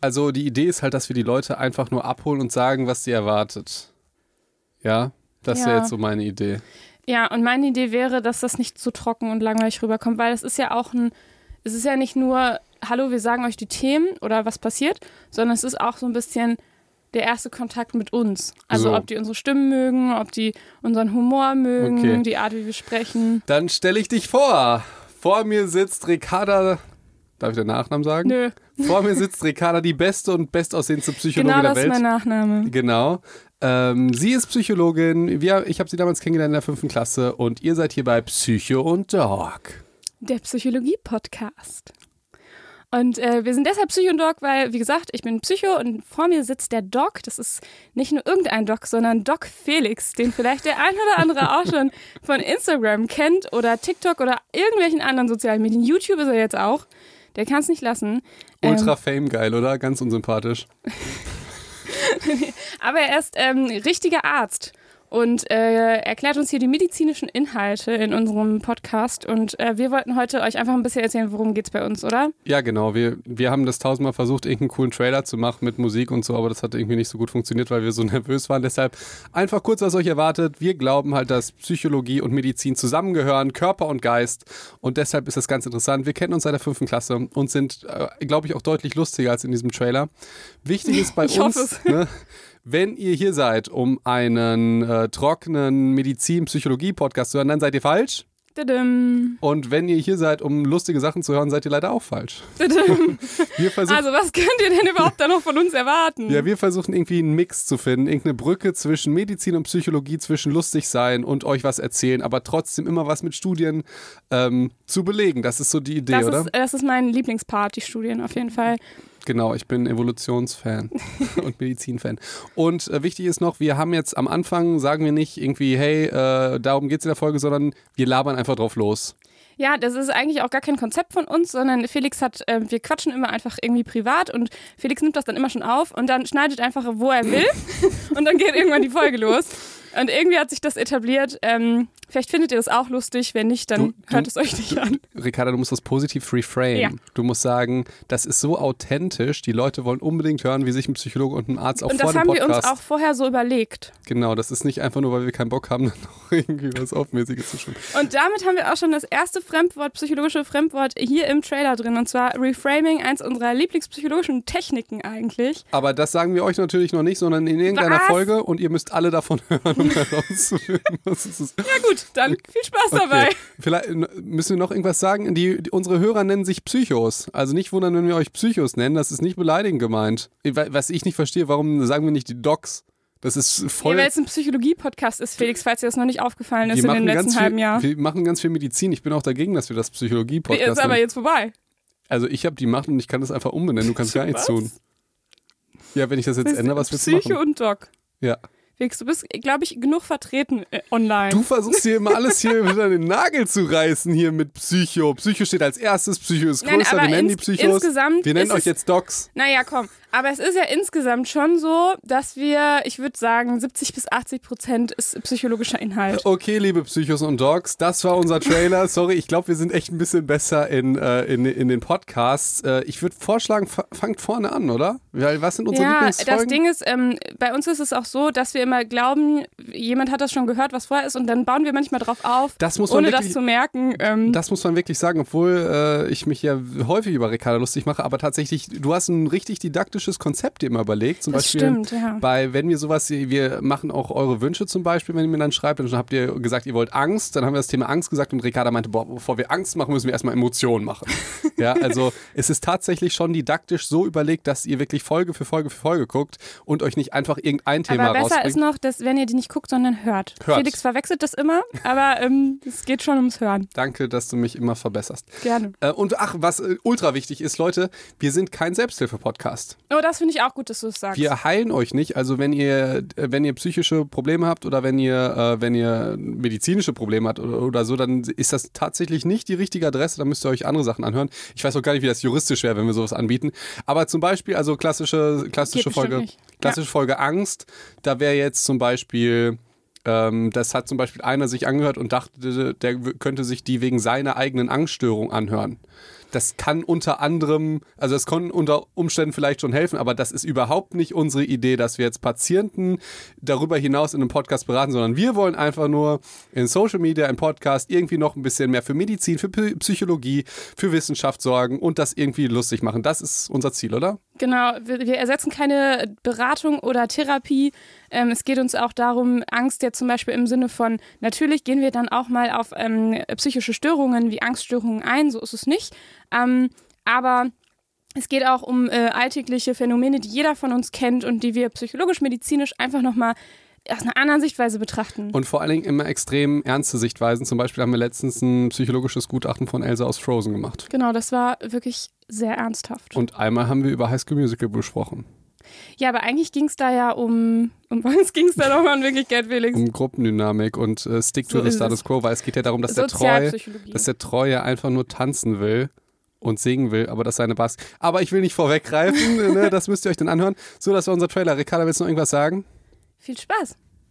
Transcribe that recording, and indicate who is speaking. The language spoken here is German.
Speaker 1: Also die Idee ist halt, dass wir die Leute einfach nur abholen und sagen, was sie erwartet. Ja, das wäre
Speaker 2: Ja.
Speaker 1: jetzt so meine Idee.
Speaker 2: Ja, und meine Idee wäre, dass das nicht zu trocken und langweilig rüberkommt, weil es ist ja auch ein, es ist ja nicht nur, hallo, wir sagen euch die Themen oder was passiert, sondern es ist auch so ein bisschen der erste Kontakt mit uns. Also
Speaker 1: So.
Speaker 2: ob die unsere Stimmen mögen, ob die unseren Humor mögen,
Speaker 1: Okay.
Speaker 2: die Art, wie wir sprechen.
Speaker 1: Dann stelle ich dich vor. Vor mir sitzt Ricarda. Darf ich den Nachnamen sagen?
Speaker 2: Nö,
Speaker 1: Vor mir sitzt Ricarda, die beste und bestaussehendste Psychologin
Speaker 2: genau
Speaker 1: der
Speaker 2: das ist
Speaker 1: Welt.
Speaker 2: mein Nachname.
Speaker 1: Genau. Ähm, sie ist Psychologin. Wir, ich habe sie damals kennengelernt in der fünften Klasse und ihr seid hier bei Psycho und Dog.
Speaker 2: Der Psychologie-Podcast. Und äh, wir sind deshalb Psycho und Doc, weil, wie gesagt, ich bin Psycho und vor mir sitzt der Doc. Das ist nicht nur irgendein Doc, sondern Doc Felix, den vielleicht der ein oder andere auch schon von Instagram kennt oder TikTok oder irgendwelchen anderen sozialen Medien. YouTube ist er jetzt auch. Der kann es nicht lassen.
Speaker 1: Ultra Fame geil, oder? Ganz unsympathisch.
Speaker 2: Aber er ist ähm, richtiger Arzt und äh, erklärt uns hier die medizinischen Inhalte in unserem Podcast. Und äh, wir wollten heute euch einfach ein bisschen erzählen, worum geht's bei uns, oder?
Speaker 1: Ja, genau. Wir, wir haben das tausendmal versucht, irgendeinen coolen Trailer zu machen mit Musik und so, aber das hat irgendwie nicht so gut funktioniert, weil wir so nervös waren. Deshalb einfach kurz, was euch erwartet. Wir glauben halt, dass Psychologie und Medizin zusammengehören, Körper und Geist. Und deshalb ist das ganz interessant. Wir kennen uns seit der fünften Klasse und sind, äh, glaube ich, auch deutlich lustiger als in diesem Trailer. Wichtig ist bei
Speaker 2: Ich
Speaker 1: uns,
Speaker 2: hoffe es.
Speaker 1: ne, wenn ihr hier seid, um einen äh, trockenen Medizin-Psychologie-Podcast zu hören, dann seid ihr falsch. Und wenn ihr hier seid, um lustige Sachen zu hören, seid ihr leider auch falsch.
Speaker 2: Also, was könnt ihr denn überhaupt da noch von uns erwarten?
Speaker 1: Ja, wir versuchen irgendwie einen Mix zu finden, irgendeine Brücke zwischen Medizin und Psychologie, zwischen lustig sein und euch was erzählen, aber trotzdem immer was mit Studien ähm, zu belegen. Das ist so die Idee,
Speaker 2: das,
Speaker 1: oder?
Speaker 2: ist, das ist mein Lieblingspart, die Studien auf jeden Fall.
Speaker 1: Genau, ich bin Evolutionsfan und Medizinfan. Und äh, wichtig ist noch, wir haben jetzt am Anfang, sagen wir nicht irgendwie, hey, äh, darum geht's in der Folge, sondern wir labern einfach drauf los.
Speaker 2: Ja, das ist eigentlich auch gar kein Konzept von uns, sondern Felix hat, äh, wir quatschen immer einfach irgendwie privat und Felix nimmt das dann immer schon auf und dann schneidet einfach, wo er will und dann geht irgendwann die Folge los. Und irgendwie hat sich das etabliert. Ähm, vielleicht findet ihr das auch lustig, wenn nicht, dann
Speaker 1: Du- du-
Speaker 2: hört es euch nicht an.
Speaker 1: Ricarda, du musst das positiv reframe.
Speaker 2: Ja.
Speaker 1: Du musst sagen, das ist so authentisch, die Leute wollen unbedingt hören, wie sich ein Psychologe und ein Arzt auch
Speaker 2: Und
Speaker 1: vor
Speaker 2: das
Speaker 1: dem
Speaker 2: haben wir
Speaker 1: Podcast
Speaker 2: uns auch vorher so überlegt.
Speaker 1: Genau, das ist nicht einfach nur, weil wir keinen Bock haben, dann noch irgendwie was Aufmäßiges zu schreiben.
Speaker 2: Und damit haben wir auch schon das erste Fremdwort, psychologische Fremdwort hier im Trailer drin. Und zwar Reframing, eins unserer Lieblingspsychologischen Techniken eigentlich.
Speaker 1: Aber das sagen wir euch natürlich noch nicht, sondern in irgendeiner
Speaker 2: Was?
Speaker 1: Folge und ihr müsst alle davon hören, um herauszufinden, was es ist.
Speaker 2: Ja gut, dann viel Spaß dabei.
Speaker 1: Okay. Vielleicht äh, müssen wir noch irgendwas sagen. Die, die, unsere Hörer nennen sich Psychos. Also nicht wundern, wenn wir euch Psychos nennen. Das ist nicht beleidigend gemeint. Was ich nicht verstehe, warum sagen wir nicht die Docs? Das ist
Speaker 2: Ja,
Speaker 1: voll.
Speaker 2: weil es ein Psychologie-Podcast ist, Felix, falls dir das noch nicht aufgefallen ist
Speaker 1: wir
Speaker 2: in dem
Speaker 1: machen,
Speaker 2: letzten
Speaker 1: ganz
Speaker 2: halben
Speaker 1: viel,
Speaker 2: Jahr.
Speaker 1: wir machen ganz viel Medizin. Ich bin auch dagegen, dass wir das Psychologie-Podcast
Speaker 2: Ist aber jetzt vorbei.
Speaker 1: Also ich habe die Macht und ich kann das einfach umbenennen. Du kannst gar nichts
Speaker 2: Was?
Speaker 1: tun. Ja, wenn ich das jetzt ändere, was willst du
Speaker 2: Psycho
Speaker 1: machen?
Speaker 2: und Doc.
Speaker 1: Ja.
Speaker 2: Felix, du bist, glaube ich, genug vertreten äh, online.
Speaker 1: Du versuchst hier immer alles hier wieder den Nagel zu reißen hier mit Psycho. Psycho steht als erstes, Psycho ist
Speaker 2: Nein,
Speaker 1: größer,
Speaker 2: aber
Speaker 1: wir nennen die
Speaker 2: ins-
Speaker 1: Psychos.
Speaker 2: insgesamt
Speaker 1: Wir nennen euch jetzt Docs.
Speaker 2: Naja, komm. Aber es ist ja insgesamt schon so, dass wir, ich würde sagen, 70 bis 80 Prozent ist psychologischer Inhalt.
Speaker 1: Okay, liebe Psychos und Dogs, das war unser Trailer. Sorry, ich glaube, wir sind echt ein bisschen besser in, äh, in, in den Podcasts. Äh, ich würde vorschlagen, fa- fangt vorne an, oder? Weil was sind unsere
Speaker 2: Ja,
Speaker 1: Lieblingsfolgen?
Speaker 2: das Ding ist, ähm, bei uns ist es auch so, dass wir immer glauben, jemand hat das schon gehört, was vorher ist, und dann bauen wir manchmal drauf auf,
Speaker 1: Das muss man
Speaker 2: ohne das
Speaker 1: wirklich-
Speaker 2: zu merken. Ähm,
Speaker 1: Das muss man wirklich sagen, obwohl äh, ich mich ja häufig über Ricarda lustig mache, aber tatsächlich, du hast ein richtig didaktisches Konzept dir immer überlegt. Zum
Speaker 2: Das
Speaker 1: Beispiel
Speaker 2: stimmt, ja.
Speaker 1: bei, wenn wir sowas, wir machen auch eure Wünsche zum Beispiel, wenn ihr mir dann schreibt, dann habt ihr gesagt, ihr wollt Angst, dann haben wir das Thema Angst gesagt und Ricarda meinte, boah, bevor wir Angst machen, müssen wir erstmal Emotionen machen. ja, also es ist tatsächlich schon didaktisch so überlegt, dass ihr wirklich Folge für Folge für Folge guckt und euch nicht einfach irgendein Thema
Speaker 2: aber besser
Speaker 1: rausbringt.
Speaker 2: ist noch, dass, wenn ihr die nicht guckt, sondern hört.
Speaker 1: Hört.
Speaker 2: Felix verwechselt das immer, aber ähm, es geht schon ums Hören.
Speaker 1: Danke, dass du mich immer verbesserst.
Speaker 2: Gerne.
Speaker 1: Äh, und ach, was äh, ultra wichtig ist, Leute, wir sind kein Selbsthilfe-Podcast.
Speaker 2: Oh, das finde ich auch gut, dass du es sagst.
Speaker 1: Wir heilen euch nicht. Also wenn ihr, äh, wenn ihr psychische Probleme habt oder wenn ihr, äh, wenn ihr medizinische Probleme habt oder, oder so, dann ist das tatsächlich nicht die richtige Adresse. Da müsst ihr euch andere Sachen anhören. Ich weiß auch gar nicht, wie das juristisch wäre, wenn wir sowas anbieten. Aber zum Beispiel, also klassische, klassische
Speaker 2: Geht
Speaker 1: Folge, klassische Folge Angst. Da wäre jetzt zum Beispiel ähm, das hat zum Beispiel einer sich angehört und dachte, der könnte sich die wegen seiner eigenen Angststörung anhören. Das kann unter anderem, also es kann unter Umständen vielleicht schon helfen, aber das ist überhaupt nicht unsere Idee, dass wir jetzt Patienten darüber hinaus in einem Podcast beraten, sondern wir wollen einfach nur in Social Media, im Podcast irgendwie noch ein bisschen mehr für Medizin, für Psychologie, für Wissenschaft sorgen und das irgendwie lustig machen. Das ist unser Ziel, oder?
Speaker 2: Genau, wir, ersetzen keine Beratung oder Therapie. Ähm, es geht uns auch darum, Angst ja zum Beispiel im Sinne von, natürlich gehen wir dann auch mal auf ähm, psychische Störungen wie Angststörungen ein, so ist es nicht. Ähm, aber es geht auch um äh, alltägliche Phänomene, die jeder von uns kennt und die wir psychologisch-medizinisch einfach nochmal aus einer anderen Sichtweise betrachten.
Speaker 1: Und vor allen Dingen immer extrem ernste Sichtweisen. Zum Beispiel haben wir letztens ein psychologisches Gutachten von Elsa aus Frozen gemacht.
Speaker 2: Genau, das war wirklich sehr ernsthaft.
Speaker 1: Und einmal haben wir über High School Musical besprochen.
Speaker 2: Ja, aber eigentlich ging es da ja um, um was ging es da nochmal in Wirklichkeit, Felix?
Speaker 1: Um Gruppendynamik und äh, Stick so to the Status Quo, weil es geht ja darum, dass der, Treue, dass der Treue einfach nur tanzen will und singen will, aber das seine Bass. Aber ich will nicht vorweggreifen, ne? das müsst ihr euch dann anhören. So, das war unser Trailer. Ricarda, willst du noch irgendwas sagen?
Speaker 2: Viel Spaß.